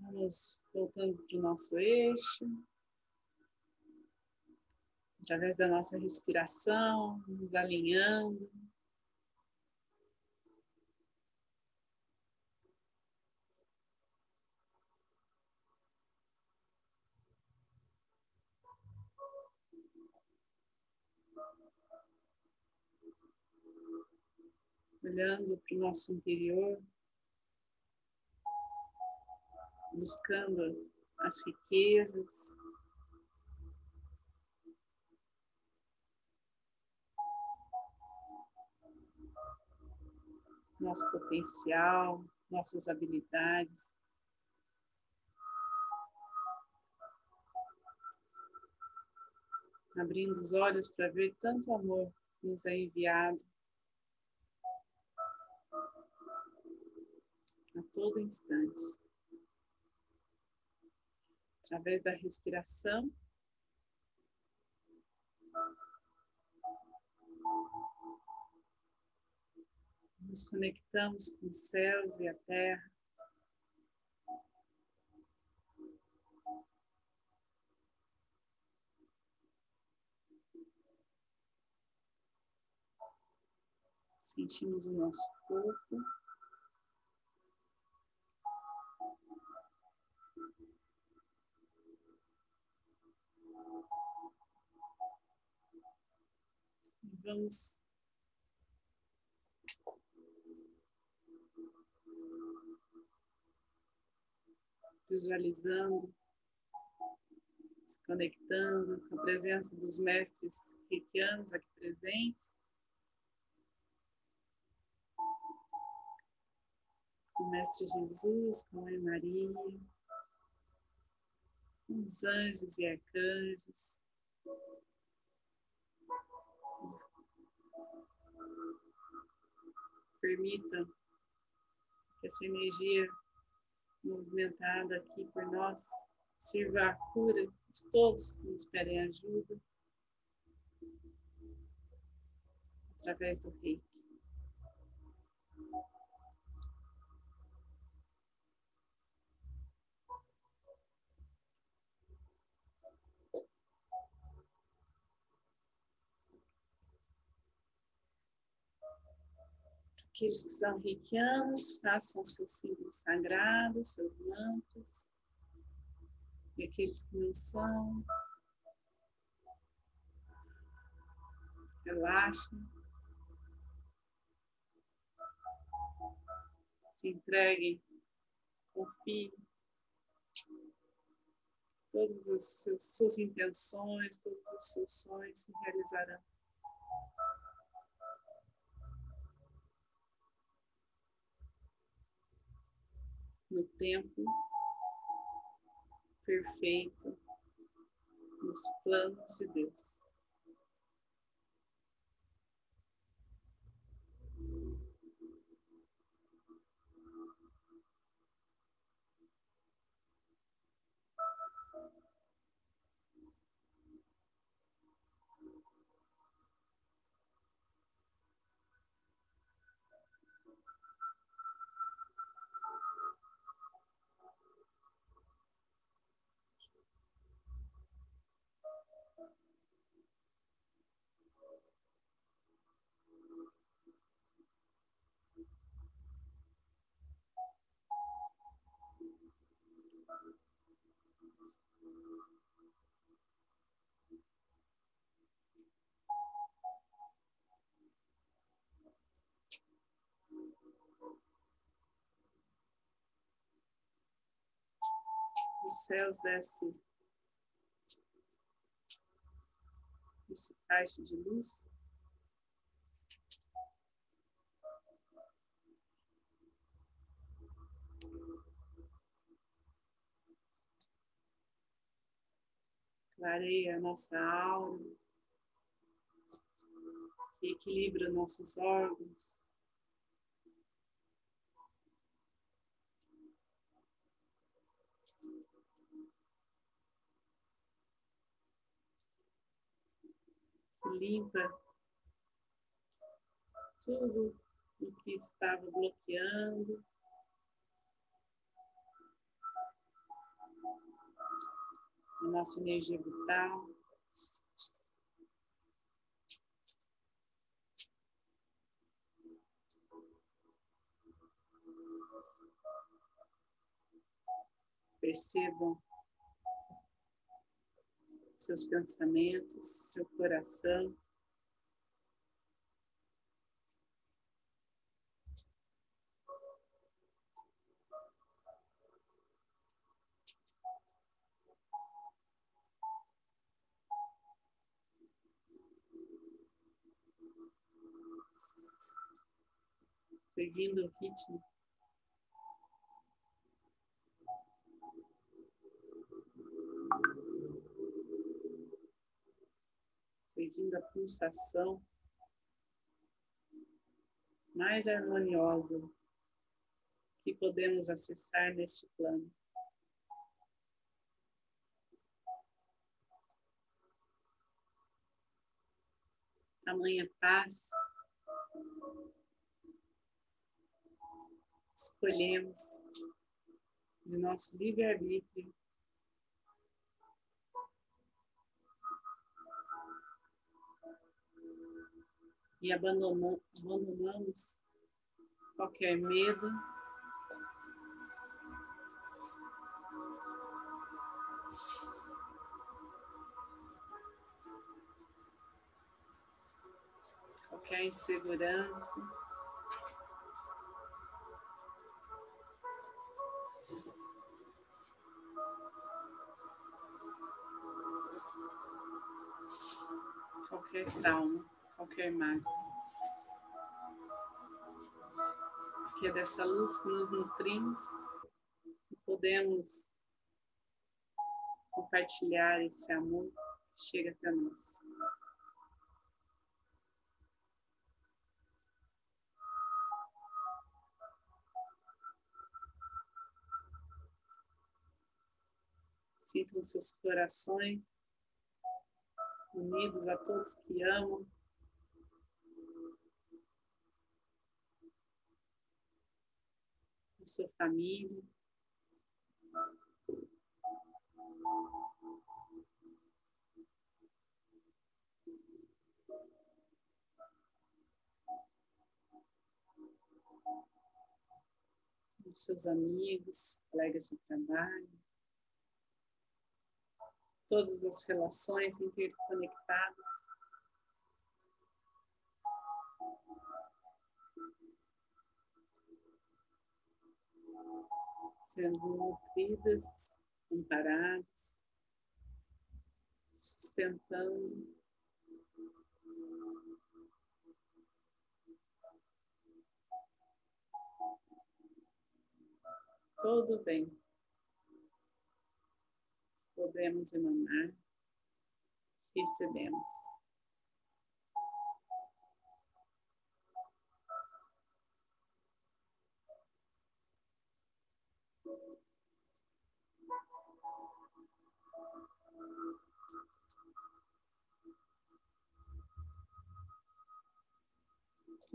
Vamos voltando para o nosso eixo. Através da nossa respiração, nos alinhando. olhando para o nosso interior, buscando as riquezas. Nosso potencial, nossas habilidades. Abrindo os olhos para ver tanto amor que nos é enviado a todo instante. Através da respiração, nos conectamos com os céus e a terra. Sentimos o nosso corpo. Vamos visualizando, se conectando com a presença dos mestres reikianos aqui presentes. Com o Mestre Jesus, com a Mãe Maria, com os anjos e arcanjos, permita que essa energia movimentada aqui por nós sirva a cura de todos que nos pedem ajuda através do reiki. Aqueles que são reikianos, façam seus símbolos sagrados, seus mantras. E aqueles que não são, relaxem. Se entreguem, confiem. Todas as suas intenções, todos os seus sonhos se realizarão. No tempo perfeito, nos planos de Deus. Dos céus desce esse caixa de luz. Clareia a nossa alma, equilibra nossos órgãos. Limpa tudo o que estava bloqueando. a nossa energia vital. Percebam seus pensamentos, seu coração. Seguindo o ritmo. Seguindo a pulsação mais harmoniosa que podemos acessar neste plano. Tamanha paz. Escolhemos de nosso livre-arbítrio e abandonamos, qualquer medo. Qualquer insegurança. Qualquer trauma mágoa. Que é dessa luz que nos nutrimos e podemos compartilhar esse amor que chega até nós. Sintam seus corações unidos a todos que amam. Sua família. Seus amigos, colegas de trabalho, todas as relações interconectadas. Sendo nutridas, amparadas, sustentando. Tudo bem. Podemos emanar, recebemos.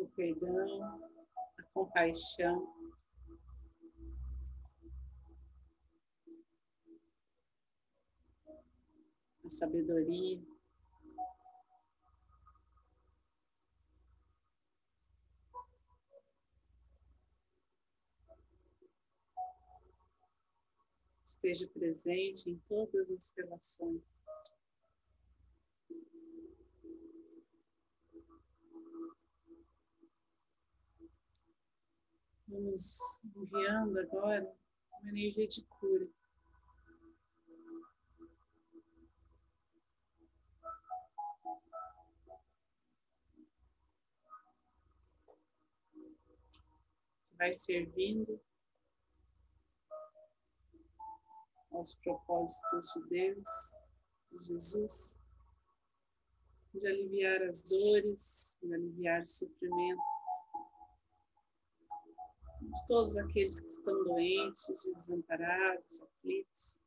O perdão, a compaixão. A sabedoria. Esteja presente em todas as relações. Vamos enviando agora uma energia de cura. Vai servindo aos propósitos de Deus, de Jesus, de aliviar as dores, de aliviar o sofrimento de todos aqueles que estão doentes, desamparados, aflitos.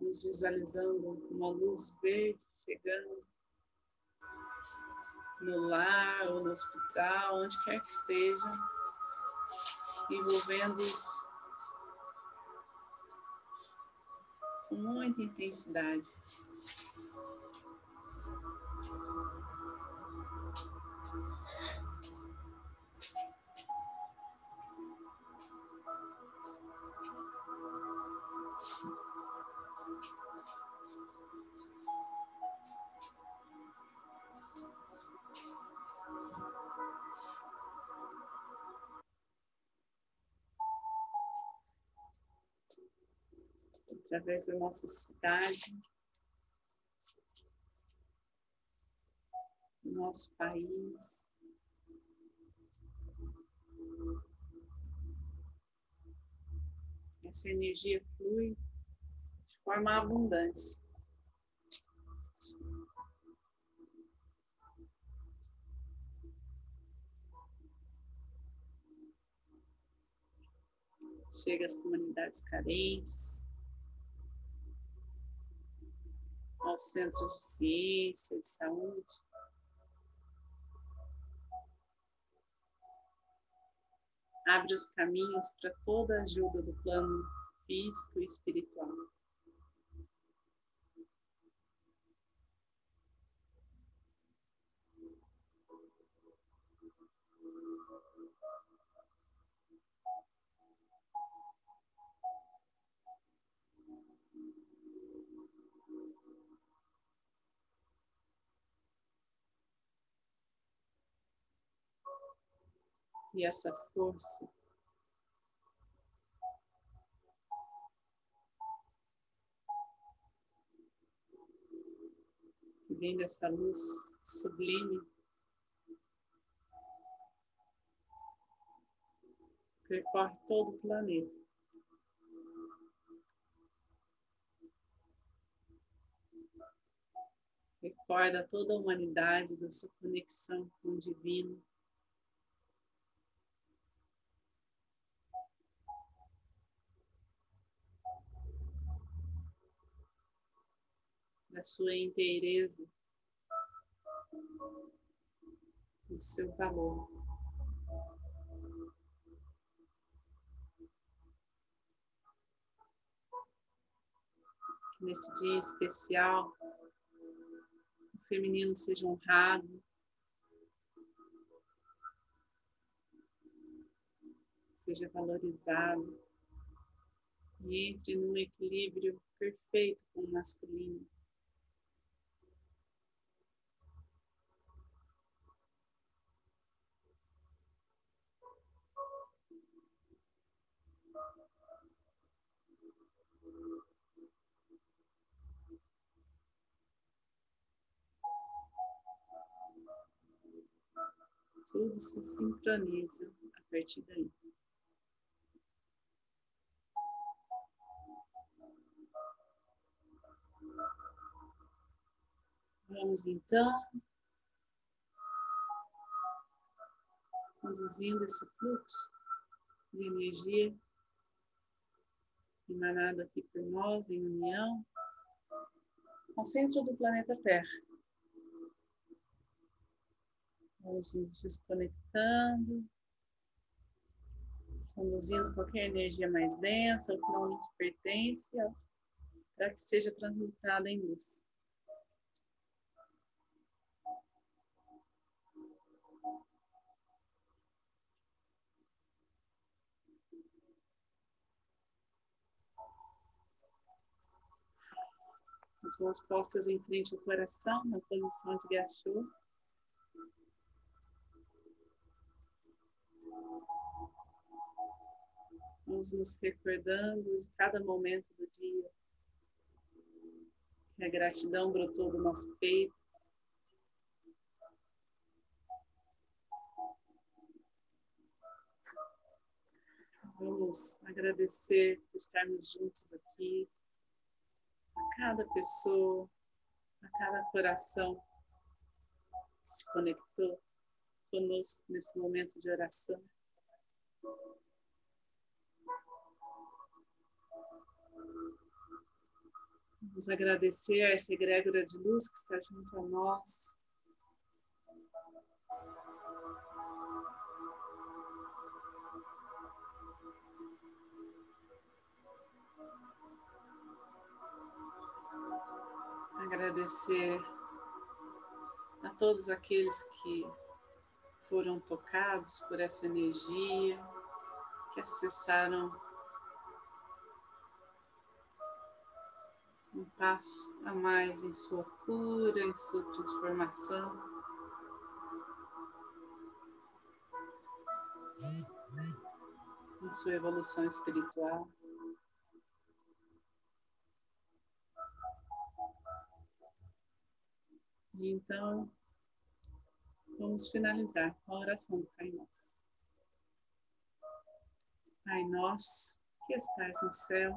Nos visualizando uma luz verde chegando no lar ou no hospital, onde quer que esteja, envolvendo-os com muita intensidade. Através da nossa cidade, do nosso país. Essa energia flui de forma abundante. Chega às comunidades carentes, aos centros de ciência, de saúde. Abre os caminhos para toda a ajuda do plano físico e espiritual. E essa força. Que vem dessa luz sublime. Percorre todo o planeta. Recorda toda a humanidade da sua conexão com o divino. Sua inteireza, do seu valor. Que nesse dia especial o feminino seja honrado, seja valorizado e entre num equilíbrio perfeito com o masculino. Tudo se sincroniza a partir daí. Vamos então conduzindo esse fluxo de energia emanado aqui por nós em união ao centro do planeta Terra. Vamos nos desconectando, conduzindo qualquer energia mais densa, ou que não nos pertence, para que seja transmutada em luz. As mãos postas em frente ao coração, na posição de gachô. Vamos nos recordando de cada momento do dia. Que a gratidão brotou do nosso peito. Vamos agradecer por estarmos juntos aqui, a cada pessoa, a cada coração que se conectou conosco nesse momento de oração. Vamos agradecer a essa egrégora de luz que está junto a nós. Agradecer a todos aqueles que foram tocados por essa energia, que acessaram um passo a mais em sua cura, em sua transformação. Em sua evolução espiritual. E então, vamos finalizar com a oração do Pai Nosso. Pai nosso, que estais no céu,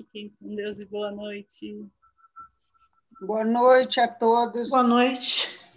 Fiquem com Deus e boa noite. Boa noite a todos. Boa noite.